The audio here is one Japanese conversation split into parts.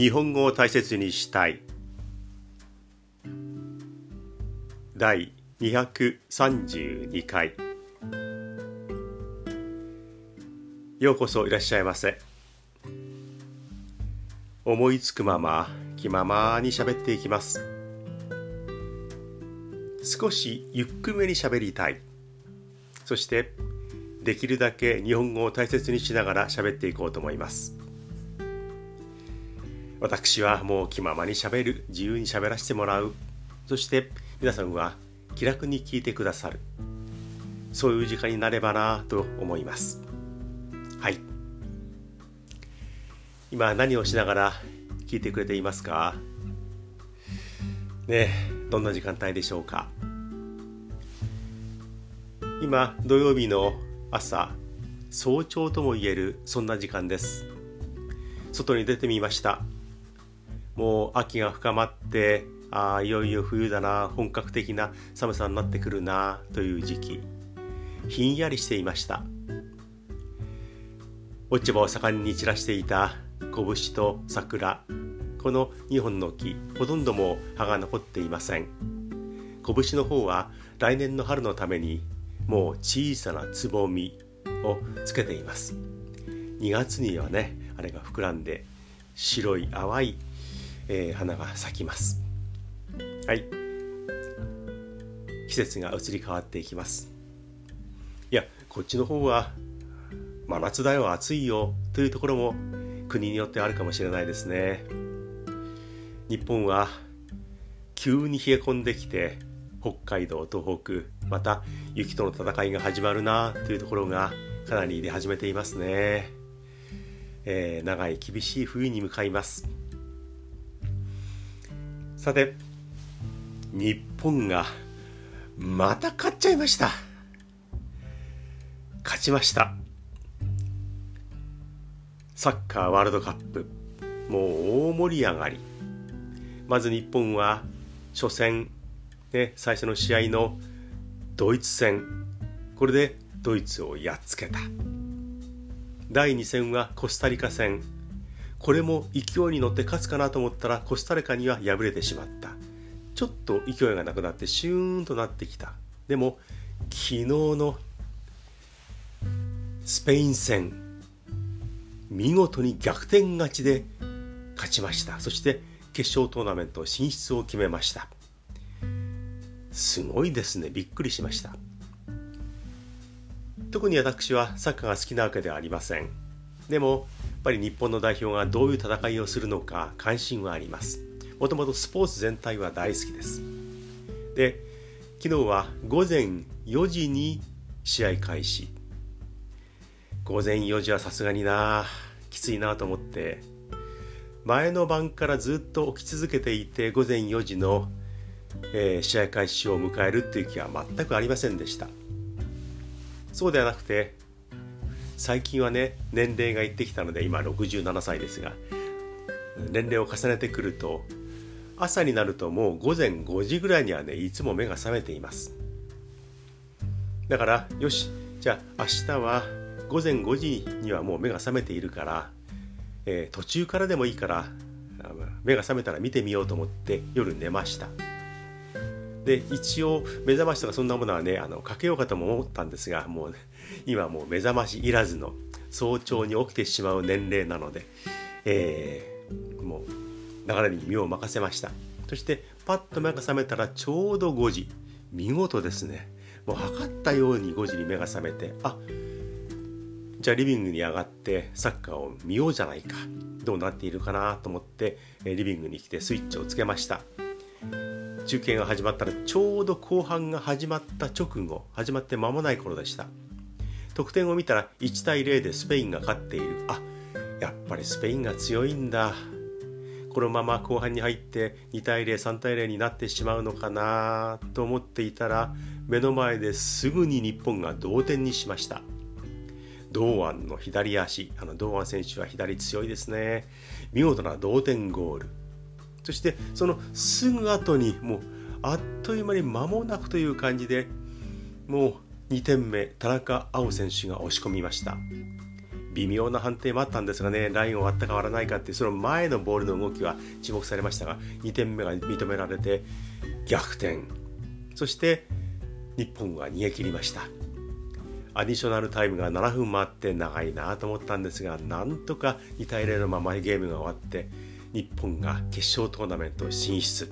日本語を大切にしたい。第232回。ようこそいらっしゃいませ。思いつくまま気ままに喋っていきます。少しゆっくめに喋りたい。そしてできるだけ日本語を大切にしながら喋っていこうと思います。私はもう気ままにしゃべる。自由にしゃべらせてもらう。そして皆さんは気楽に聞いてくださる。そういう時間になればなと思います。はい。今何をしながら聞いてくれていますか？ねどんな時間帯でしょうか？今土曜日の朝早朝とも言えるそんな時間です。外に出てみました。もう秋が深まってああいよいよ冬だな本格的な寒さになってくるなという時期。ひんやりしていました。落ち葉を盛んに散らしていた拳と桜。この2本の木ほとんども葉が残っていません。拳の方は来年の春のためにもう小さなつぼみをつけています。2月にはねあれが膨らんで白い淡いえー、花が咲きます。はい。季節が移り変わっていきます。いやこっちの方は真夏だよ暑いよというところも国によってあるかもしれないですね。日本は急に冷え込んできて北海道東北また雪との戦いが始まるなというところがかなり出始めていますね、えー、長い厳しい冬に向かいますさて日本がまた勝っちゃいました。勝ちました。サッカーワールドカップ。もう大盛り上がり。まず日本は初戦、ね、最初の試合のドイツ戦。これでドイツをやっつけた。第2戦はコスタリカ戦。これも勢いに乗って勝つかなと思ったらコスタリカには敗れてしまった。ちょっと勢いがなくなってシューンとなってきた。でも昨日のスペイン戦見事に逆転勝ちで勝ちました。そして決勝トーナメント進出を決めました。すごいですね。びっくりしました。特に私はサッカーが好きなわけではありません。でもやっぱり日本の代表がどういう戦いをするのか関心はあります。もともとスポーツ全体は大好きです。で昨日は午前4時に試合開始。午前4時はさすがになきついなと思って。前の晩からずっと起き続けていて午前4時の、えー、試合開始を迎えるっていう気は全くありませんでした。そうではなくて最近はね年齢がいってきたので今67歳ですが年齢を重ねてくると朝になるともう午前5時ぐらいにはねいつも目が覚めています。だからよしじゃあ明日は午前5時にはもう目が覚めているから、えー、途中からでもいいから目が覚めたら見てみようと思って夜寝ました。で一応目覚ましとかそんなものはねあのかけようかとも思ったんですがもう、ね、今もう目覚ましいらずの早朝に起きてしまう年齢なので、えー、もう流れに身を任せました。そしてパッと目が覚めたらちょうど5時。見事ですね。もう測ったように5時に目が覚めてあじゃあリビングに上がってサッカーを見ようじゃないか。どうなっているかなと思ってリビングに来てスイッチをつけました。中継が始まったらちょうど後半が始まった直後始まって間もない頃でした。得点を見たら1対0でスペインが勝っている。あやっぱりスペインが強いんだ。このまま後半に入って2対03対0になってしまうのかなと思っていたら目の前ですぐに日本が同点にしました。堂安の左足あの堂安選手は左強いですね。見事な同点ゴール。そしてそのすぐ後にもうあっという間に間もなくという感じでもう2点目田中碧選手が押し込みました。微妙な判定もあったんですがねラインを割ったか割らないかってその前のボールの動きは注目されましたが2点目が認められて逆転。そして日本は逃げ切りました。アディショナルタイムが7分もあって長いなと思ったんですがなんとか2対0のままゲームが終わって日本が決勝トーナメント進出。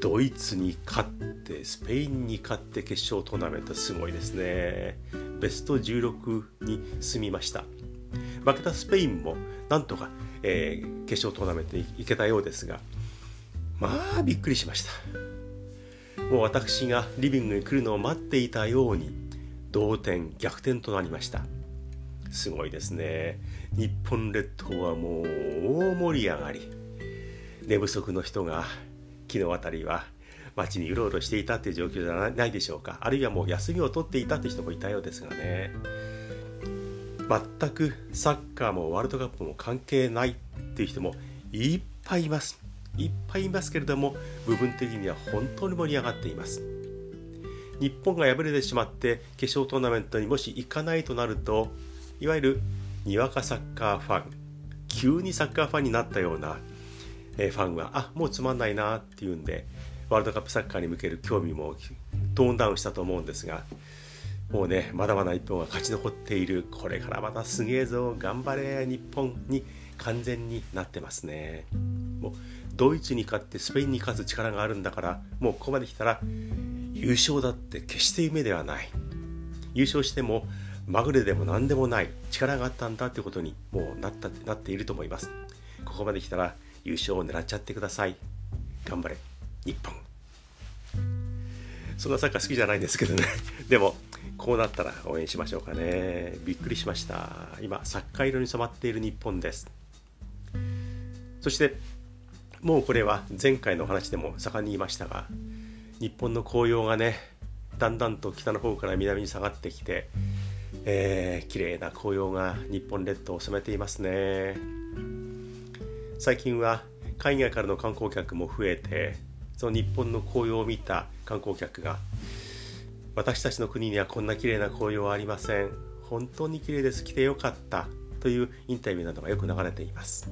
ドイツに勝ってスペインに勝って決勝トーナメントすごいですね。ベスト16に進みました。負けたスペインもなんとか、えー、決勝トーナメントに行けたようですがまあびっくりしました。もう私がリビングに来るのを待っていたように同点逆転となりました。すごいですね。日本列島はもう大盛り上がり。寝不足の人が昨日あたりは街にうろうろしていたっていう状況じゃないでしょうか。あるいはもう休みを取っていたって人もいたようですがね。全くサッカーもワールドカップも関係ないっていう人もいっぱいいます。いっぱいいますけれども部分的には本当に盛り上がっています。日本が敗れてしまって決勝トーナメントにもし行かないとなるといわゆるにわかサッカーファン急にサッカーファンになったようなファンはあもうつまんないなっていうんでワールドカップサッカーに向ける興味もトーンダウンしたと思うんですがもうねまだまだ日本が勝ち残っている。これからまたすげえぞ頑張れ日本に完全になってますね。もうドイツに勝ってスペインに勝つ力があるんだからもうここまで来たら優勝だって決して夢ではない。優勝してもまぐれでも何でもない力があったんだってことにもうなったなっていると思います。ここまで来たら優勝を狙っちゃってください。頑張れ日本。そんなサッカー好きじゃないんですけどね。でもこうなったら応援しましょうかね。びっくりしました。今サッカー色に染まっている日本です。そしてもうこれは前回の話でも盛んに言いましたが日本の紅葉がねだんだんと北の方から南に下がってきて、えー、綺麗な紅葉が日本列島を染めていますね。最近は海外からの観光客も増えてその日本の紅葉を見た観光客が私たちの国にはこんな綺麗な紅葉はありません。本当に綺麗です。来てよかった。というインタビューなどがよく流れています。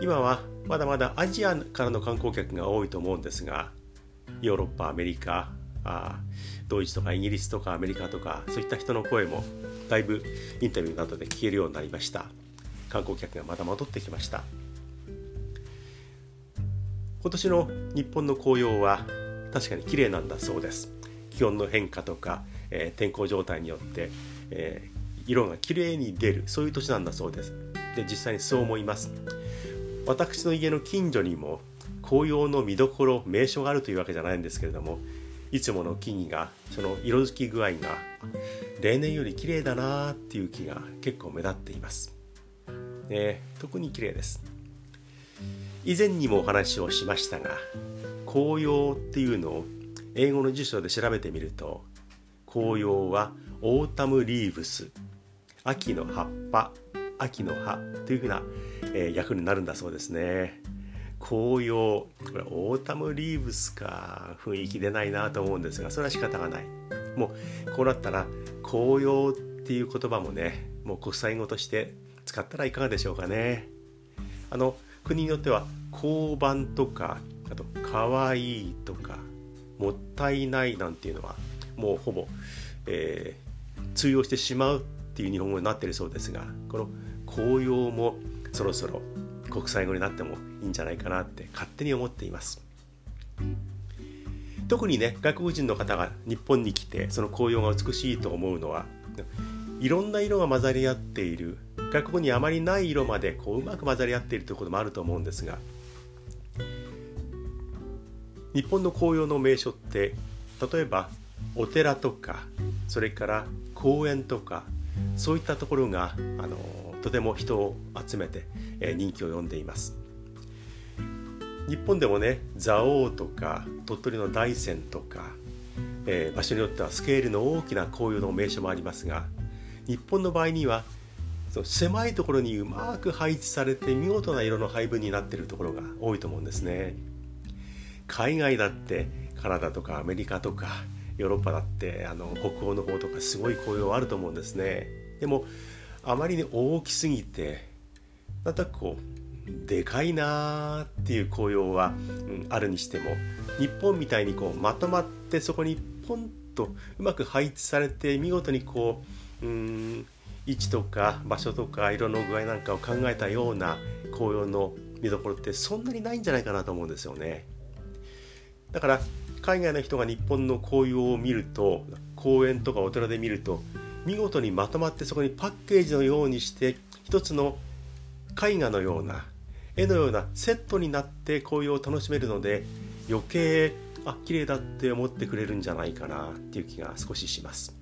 今はまだまだアジアからの観光客が多いと思うんですがヨーロッパアメリカあドイツとかイギリスとかアメリカとかそういった人の声もだいぶインタビューなどで聞けるようになりました。観光客がまた戻ってきました。今年の日本の紅葉は確かに綺麗なんだそうです。気温の変化とか、えー、天候状態によって、えー、色が綺麗に出るそういう年なんだそうです。で実際にそう思います。私の家の近所にも紅葉の見どころ名所があるというわけじゃないんですけれどもいつもの木々がその色づき具合が例年より綺麗だなっていう木が結構目立っています。ね、特に綺麗です。以前にもお話をしましたが紅葉っていうのを英語の辞書で調べてみると紅葉は autumn leaves 秋の葉っぱ秋の葉というふうな、えー、訳になるんだそうですね。紅葉。これ autumn leaves か。雰囲気出ないなと思うんですがそれは仕方がない。もうこうなったら紅葉っていう言葉もねもう国際語として使ったらいかがでしょうかね。あの国によっては交番とかあと可愛いとかもったいないなんていうのはもうほぼ、えー、通用してしまうっていう日本語になってるそうですがこの紅葉もそろそろ国際語になってもいいんじゃないかなって勝手に思っています。特にね外国人の方が日本に来てその紅葉が美しいと思うのはいろんな色が混ざり合っている。外国にあまりない色までこううまく混ざり合っているということもあると思うんですが日本の紅葉の名所って例えばお寺とかそれから公園とかそういったところがあのとても人を集めて、え、人気を呼んでいます。日本でもね蔵王とか鳥取の大山とか、えー、場所によってはスケールの大きな紅葉の名所もありますが日本の場合にはその狭いところにうまく配置されて見事な色の配分になっているところが多いと思うんですね。海外だってカナダとかアメリカとかヨーロッパだってあの北欧の方とかすごい紅葉あると思うんですね。でもあまりに大きすぎてなんとなくこうでかいなーっていう紅葉は、うん、あるにしても日本みたいにこうまとまってそこにポンとうまく配置されて見事にこううん位置とか場所とか色の具合なんかを考えたような紅葉の見どころってそんなにないんじゃないかなと思うんですよね。だから海外の人が日本の紅葉を見ると公園とかお寺で見ると見事にまとまってそこにパッケージのようにして一つの絵画のような絵のようなセットになって紅葉を楽しめるので余計あ綺麗だって思ってくれるんじゃないかなっていう気が少しします。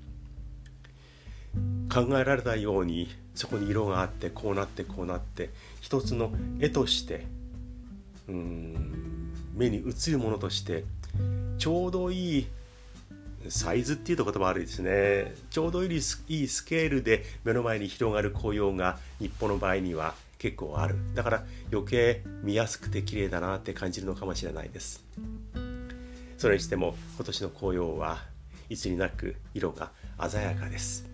考えられたようにそこに色があってこうなってこうなって一つの絵としてうん目に映るものとしてちょうどいいサイズっていうと言葉悪いですね。ちょうどいいスケールで目の前に広がる紅葉が日本の場合には結構ある。だから余計見やすくて綺麗だなって感じるのかもしれないです。それにしても今年の紅葉はいつになく色が鮮やかです。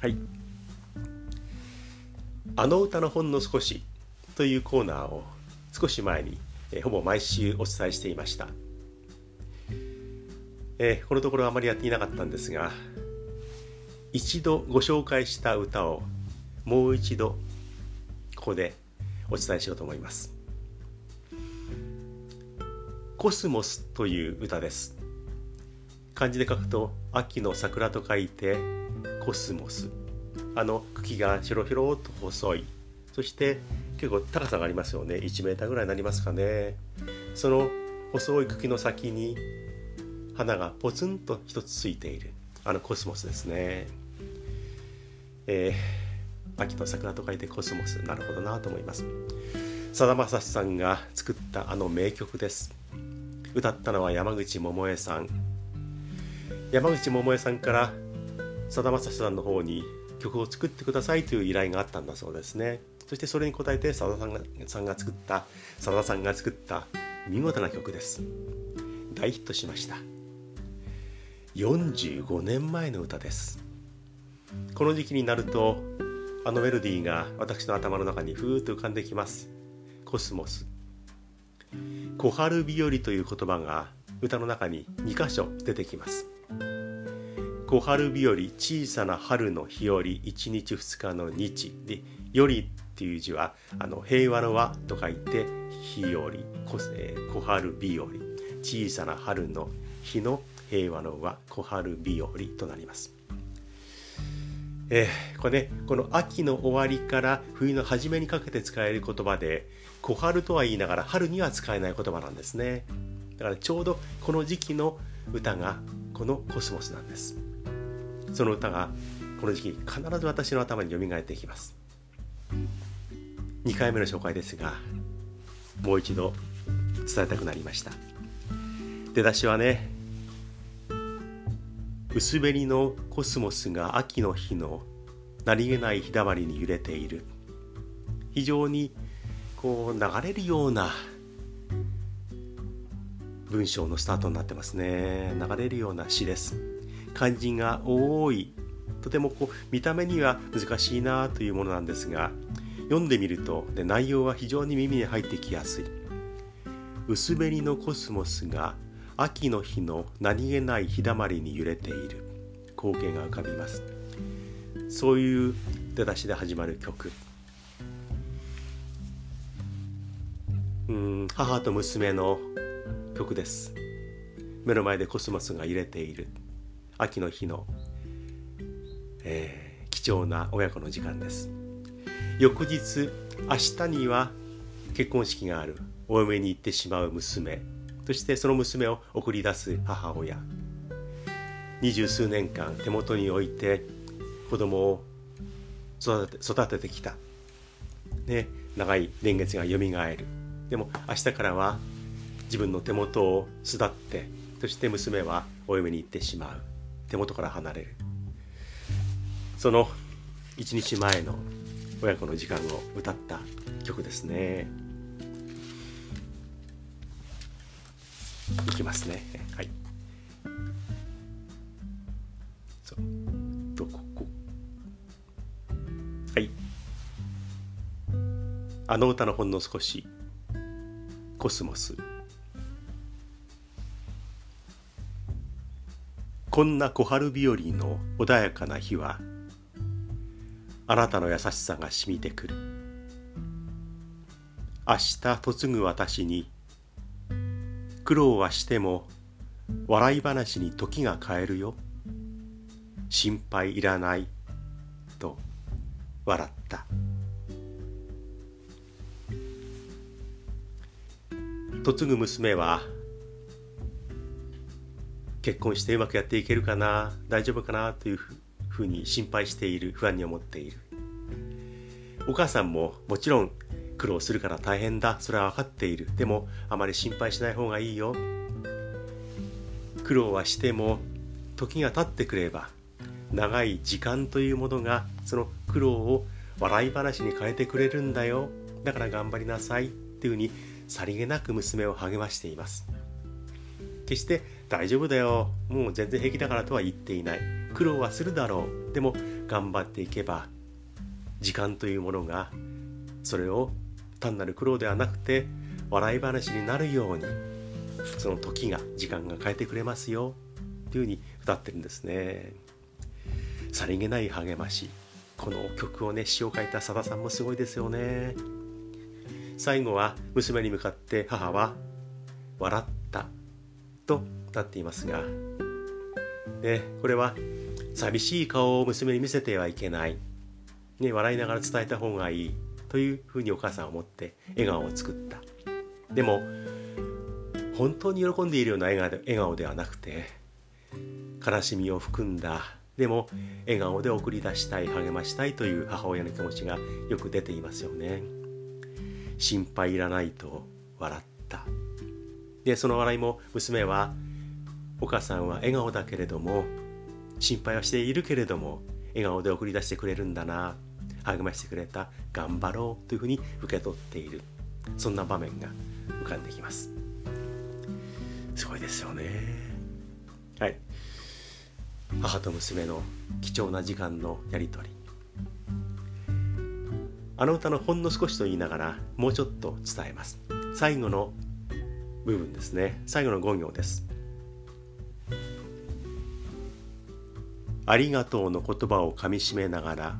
はい。あの歌のほんの少しというコーナーを少し前に、えほぼ毎週お伝えしていました。えー、このところあまりやっていなかったんですが一度ご紹介した歌をもう一度ここでお伝えしようと思います。コスモスという歌です。漢字で書くと秋の桜と書いてコスモス。あの茎がひょろひょろと細い。そして結構高さがありますよね。1メーターぐらいになりますかね。その細い茎の先に花がポツンと一つついているあのコスモスですね。えー、秋の桜と書いてコスモスなるほどなと思います。さだまさしさんが作ったあの名曲です。歌ったのは山口百恵さん。山口百恵さんからさだまさしさんの方に曲を作ってくださいという依頼があったんだそうですね。そしてそれに応えてさださんがさんが作ったさださんが作った見事な曲です。大ヒットしました。45年前の歌です。この時期になるとあのメロディーが私の頭の中にふーっと浮かんできます。コスモス。小春日和という言葉が歌の中に2箇所出てきます。小春日和小さな春の日和1日2日の日で「より」っていう字はあの平和の和と書いて日和。小春日和。小さな春の日の平和の和小春日和となります。えー、これねこの秋の終わりから冬の初めにかけて使える言葉で小春とは言いながら春には使えない言葉なんですね。だからちょうどこの時期の歌がこのコスモスなんです。その歌がこの時期必ず私の頭によみがえってきます。2回目の紹介ですがもう一度伝えたくなりました。出だしはね薄紅のコスモスが秋の日の何気ない日だまりに揺れている。非常にこう流れるような文章のスタートになってますね。流れるような詩です。漢字が多い。とてもこう見た目には難しいなというものなんですが読んでみるとで内容は非常に耳に入ってきやすい。薄紅のコスモスが秋の日の何気ない日だまりに揺れている。光景が浮かびます。そういう出だしで始まる曲。うん母と娘の曲です。目の前でコスモスが揺れている。秋の日の、えー、貴重な親子の時間です。翌日明日には結婚式がある。お嫁に行ってしまう娘。そしてその娘を送り出す母親。二十数年間手元に置いて子供を育て育ててきた、ね、長い年月がよみがえる。でも明日からは自分の手元を巣立ってそして娘はお嫁に行ってしまう。手元から離れる。その一日前の親子の時間を歌った曲ですね。いきますね。はい。とこ？こはい。あの歌のほんの少し。コスモス。こんな小春日和の穏やかな日はあなたの優しさがしみてくる。明日嫁ぐ私に苦労はしても笑い話に時が変えるよ。心配いらない。と笑った。嫁ぐ娘は結婚してうまくやっていけるかな？大丈夫かな？というふうに心配している不安に思っている。お母さんももちろん苦労するから大変だ。それは分かっている。でもあまり心配しない方がいいよ。苦労はしても時が経ってくれば長い時間というものがその苦労を笑い話に変えてくれるんだよ。だから頑張りなさい。っていうふうにさりげなく娘を励ましています。決して大丈夫だよ。もう全然平気だからとは言っていない。苦労はするだろう。でも頑張っていけば時間というものがそれを単なる苦労ではなくて笑い話になるようにその時が時間が変えてくれますよというふうに歌ってるんですね。さりげない励ましこの曲をね詩を書いたさださんもすごいですよね。最後は娘に向かって母は笑ったとなっていますが、ね、これは寂しい顔を娘に見せてはいけない、ね、笑いながら伝えた方がいい。というふうにお母さんは思って笑顔を作ったでも本当に喜んでいるような笑顔ではなくて悲しみを含んだでも笑顔で送り出したい励ましたいという母親の気持ちがよく出ていますよね。心配いらないと笑ったでその笑いも娘はお母さんは笑顔だけれども心配はしているけれども笑顔で送り出してくれるんだな励ましてくれた頑張ろうというふうに受け取っている。そんな場面が浮かんできます。すごいですよね。はい。母と娘の貴重な時間のやり取り。あの歌のほんの少しと言いながらもうちょっと伝えます。最後の部分ですね。最後の5行です。ありがとうの言葉をかみしめながら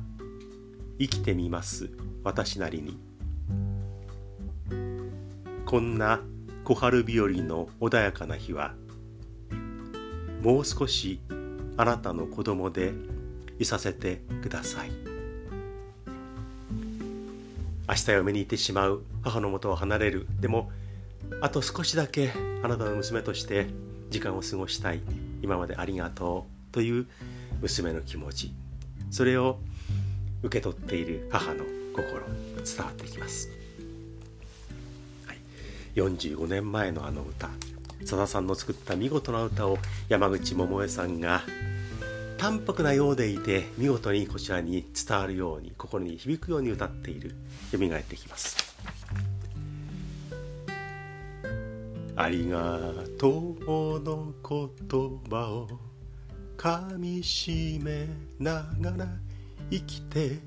生きてみます。私なりに。こんな小春日和の穏やかな日はもう少しあなたの子供でいさせてください。明日嫁に行ってしまう母のもとを離れる。でもあと少しだけあなたの娘として時間を過ごしたい。今までありがとう。という娘の気持ち。それを受け取っている母の心伝わってきます、はい、45年前のあの歌。さださんの作った見事な歌を山口百恵さんが淡白なようでいて見事にこちらに伝わるように心に響くように歌っている。蘇ってきます。ありがとうの言葉をかみしめながら生きて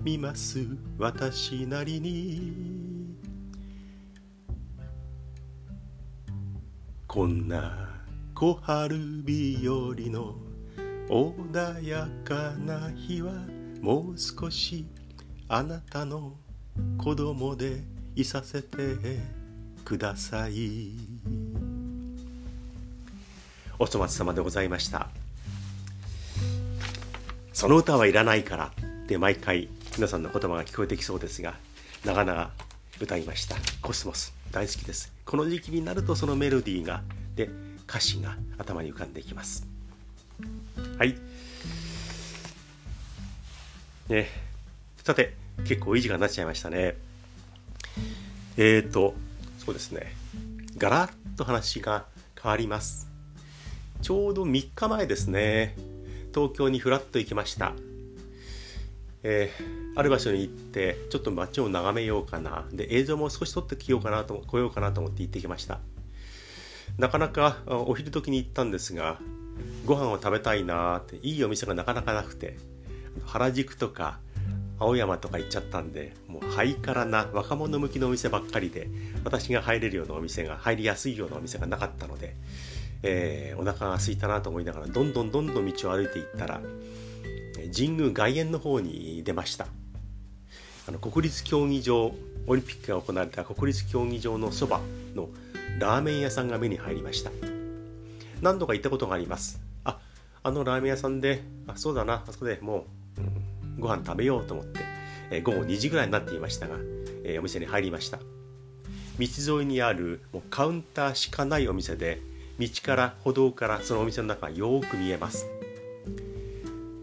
みます私なりに。こんな小春日和の穏やかな日はもう少しあなたの子供でいさせてください。お粗末様でございました。その歌はいらないからって毎回皆さんの言葉が聞こえてきそうですが長々歌いました。コスモス大好きです。この時期になるとそのメロディーがで歌詞が頭に浮かんでいきます。はい。ね。さて結構いい時間になっちゃいましたね。えーとそうですね。ガラッと話が変わります。ちょうど3日前ですね。東京にふらっと行きました。えー、ある場所に行ってちょっと街を眺めようかな。で映像も少し撮ってきようかなと来ようかなと思って行ってきました。なかなかお昼時に行ったんですがご飯を食べたいなっていいお店がなかなかなくて原宿とか青山とか行っちゃったんでもうハイカラな若者向きのお店ばっかりで私が入れるようなお店が入りやすいようなお店がなかったので、えー、お腹が空いたなと思いながらどんどんどんどん道を歩いていったら神宮外苑の方に出ました。あの国立競技場オリンピックが行われた国立競技場のそばのラーメン屋さんが目に入りました。何度か行ったことがあります。ああのラーメン屋さんであそうだなあそこでもう、うん、ご飯食べようと思って、えー、午後2時ぐらいになっていましたが、えー、お店に入りました。道沿いにあるもうカウンターしかないお店で道から歩道からそのお店の中がよく見えます。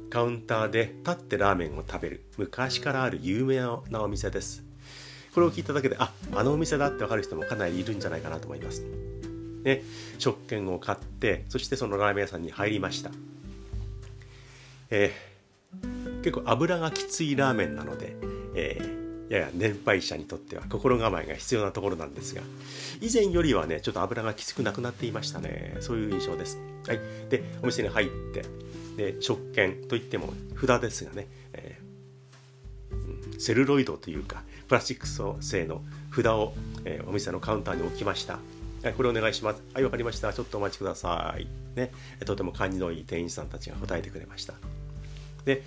カウンターで立ってラーメンを食べる。昔からある有名なお店です。これを聞いただけでああのお店だって分かる人もかなりいるんじゃないかなと思います。ね。食券を買ってそしてそのラーメン屋さんに入りました。えー、結構油がきついラーメンなので、えー、やや年配者にとっては心構えが必要なところなんですが以前よりはねちょっと油がきつくなくなっていましたねそういう印象ですはいでお店に入ってで食券といっても札ですがね、えー、セルロイドというかプラスチック製の札を、えー、お店のカウンターに置きましたこれお願いします。はい、わかりました。ちょっとお待ちください。ね、とても感じのいい店員さんたちが答えてくれました。で、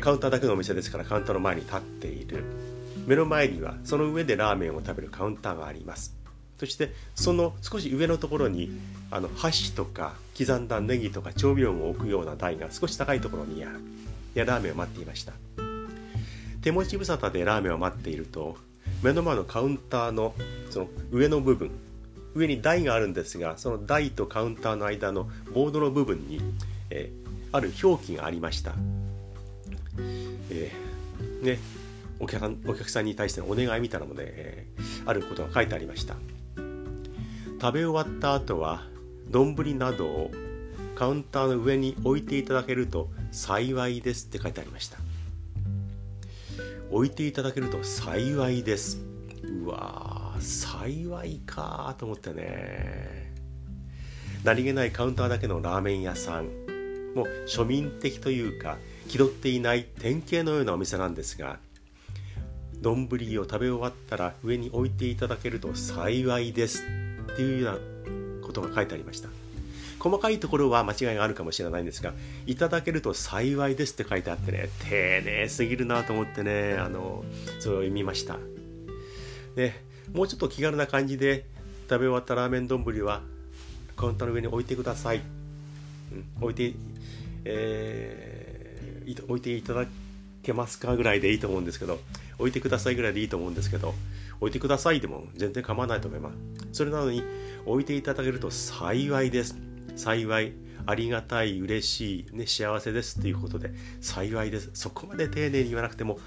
カウンターだけのお店ですからカウンターの前に立っている。目の前にはその上でラーメンを食べるカウンターがあります。そしてその少し上のところにあの箸とか刻んだネギとか調味料を置くような台が少し高いところにある。いやラーメンを待っていました。手持ち無沙汰でラーメンを待っていると目の前のカウンターのその上の部分上に台があるんですがその台とカウンターの間のボードの部分に、えー、ある表記がありました、えー、ねお客さんお客さんに対してのお願いみたいなので、えー、あることが書いてありました。食べ終わった後は丼などをカウンターの上に置いていただけると幸いですって書いてありました。置いていただけると幸いです。うわ幸いかと思ってね。何気ないカウンターだけのラーメン屋さん。もう庶民的というか気取っていない典型のようなお店なんですが丼を食べ終わったら上に置いていただけると幸いですっていうようなことが書いてありました。細かいところは間違いがあるかもしれないんですがいただけると幸いですって書いてあってね丁寧すぎるなと思ってねあのそれを読みました。でもうちょっと気軽な感じで食べ終わったラーメン丼はカウンターの上に置いてください、うん、置いて、えー、置いていただけますかぐらいでいいと思うんですけど置いてくださいぐらいでいいと思うんですけど置いてくださいでも全然構わないと思います。それなのに置いていただけると幸いです。幸いありがたい嬉しい、ね、幸せですということで幸いです。そこまで丁寧に言わなくても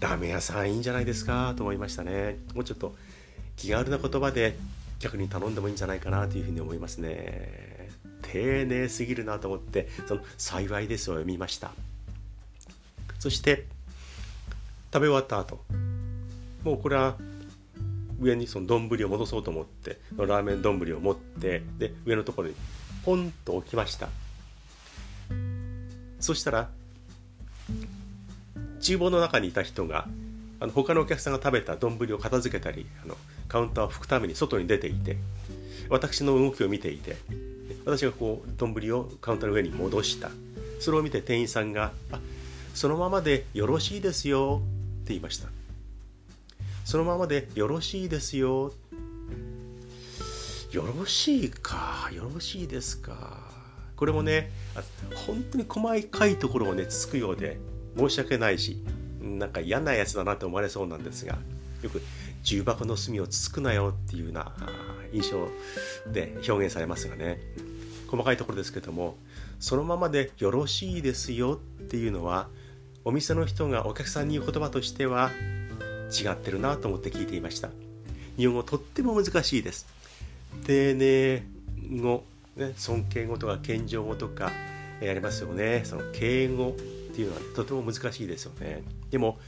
ラーメン屋さんいいんじゃないですかと思いましたね。もうちょっと気軽な言葉で逆に頼んでもいいんじゃないかなというふうに思いますね。丁寧すぎるなと思ってその「幸いです」を読みました。そして食べ終わった後もうこれは上にその丼を戻そうと思ってラーメン丼を持ってで上のところにポンと置きました。そしたら厨房の中にいた人があの他のお客さんが食べた丼を片付けたりあのカウンターを拭くために外に出ていて私の動きを見ていて私がこう丼をカウンターの上に戻した。それを見て店員さんが「あそのままでよろしいですよ」っていました。そのままでよろしいですよ。よろしいか。よろしいですか。これもね本当に細かいところをねつつくようで申し訳ないしなんか嫌なやつだなと思われそうなんですがよく重箱の隅をつつくなよっていうような印象で表現されますがね。細かいところですけどもそのままでよろしいですよっていうのはお店の人がお客さんに言う言葉としては違ってるなと思って聞いていました。日本語とっても難しいです。丁寧語、ね、尊敬語とか謙譲語とかやりますよね。その敬語っていうのは、ね、とても難しいですよね。でも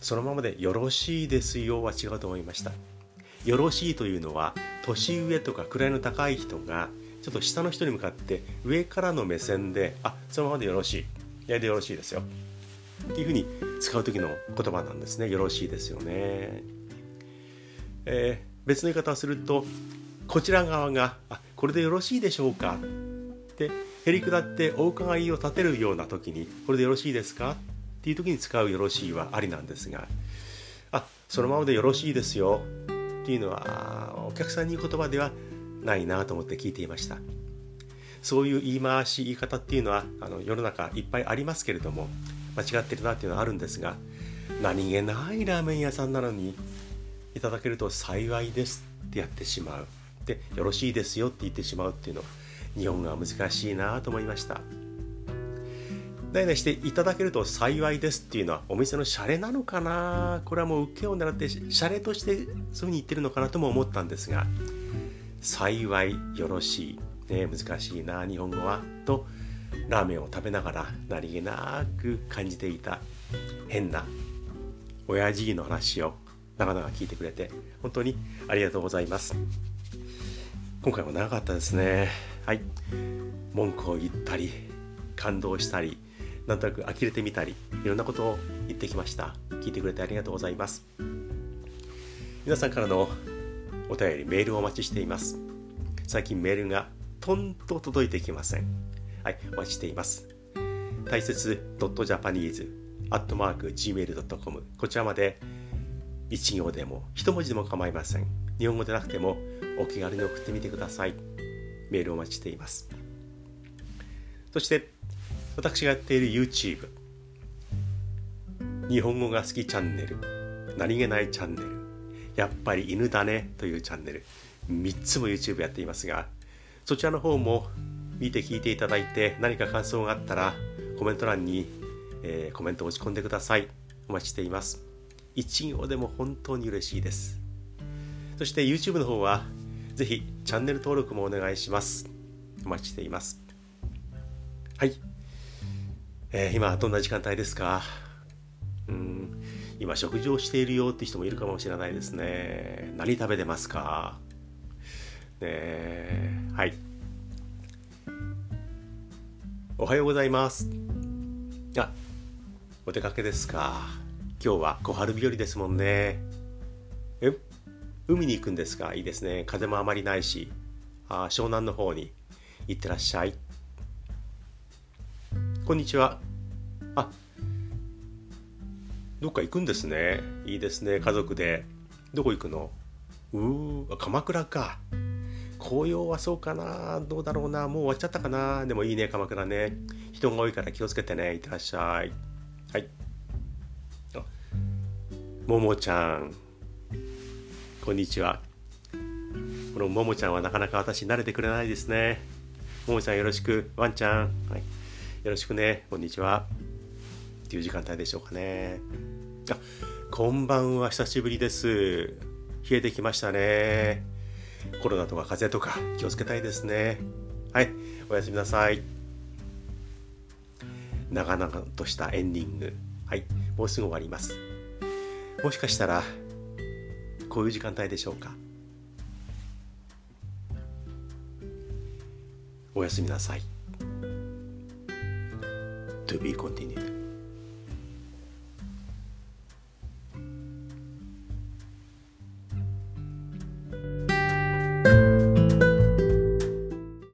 そのままでよろしいですよは違うと思いました。よろしいというのは年上とか位の高い人がちょっと下の人に向かって上からの目線であそのままでよろしいやでよろしいですよ。っていうふうに使う時の言葉なんですねよろしいですよね、えー、別の言い方をするとこちら側が「あこれでよろしいでしょうか?」ってへりくだってお伺いを立てるような時に「これでよろしいですか?」っていう時に使う「よろしい」はありなんですが「あそのままでよろしいですよ」っていうのはお客さんに言う言葉ではないなと思って聞いていましたそういう言い回し言い方っていうのはあの世の中いっぱいありますけれども間違ってるなっていうのはあるんですが何気ないラーメン屋さんなのにいただけると幸いですってやってしまう。でよろしいですよって言ってしまうっていうの日本語は難しいなと思いました。代々していただけると幸いですっていうのはお店のシャレなのかな？これはもう受けを狙ってシャレとしてそういうふうに言ってるのかなとも思ったんですが幸いよろしい、ね、難しいな日本語は。とラーメンを食べながら何気なく感じていた変な親父の話をなかなか聞いてくれて本当にありがとうございます。今回も長かったですね。はい。文句を言ったり感動したりなんとなく呆れてみたりいろんなことを言ってきました。聞いてくれてありがとうございます。皆さんからのお便りメールをお待ちしています。最近メールがとんと届いてきません。はいお待ちしています。大切 .japanese.gmail.com こちらまで一行でも一文字でも構いません。日本語でなくてもお気軽に送ってみてください。メールをお待ちしています。そして私がやっている YouTube 日本語が好きチャンネル。何気ないチャンネル。やっぱり犬だねというチャンネル。3つも YouTube やっていますがそちらの方も見て聞いていただいて何か感想があったらコメント欄に、えー、コメントを打ち込んでください。お待ちしています。一行でも本当に嬉しいです。そして YouTube の方はぜひチャンネル登録もお願いします。お待ちしています。はい。えー、今どんな時間帯ですか？うん。今食事をしているよって人もいるかもしれないですね。何食べてますか？ねはい。おはようございます。あお出かけですか。今日は小春日和ですもんね。え海に行くんですか。いいですね。風もあまりないし。あ湘南の方に行ってらっしゃい。こんにちは。あ、どっか行くんですね。いいですね、家族で。どこ行くの？うー、鎌倉か。紅葉はそうかなどうだろうなもう終わっちゃったかなでもいいね、鎌倉ね。人が多いから気をつけてね。いってらっしゃい。はい。あ、ももちゃん。こんにちは。このももちゃんはなかなか私慣れてくれないですね。ももちゃんよろしく。ワンちゃん。はい。よろしくね、こんにちは。っていう時間帯でしょうかね。あ、こんばんは、久しぶりです。冷えてきましたね。コロナとか風邪とか気をつけたいですね。はい、おやすみなさい。長々としたエンディング。はい、もうすぐ終わります。もしかしたら、こういう時間帯でしょうか。おやすみなさい。to be continued.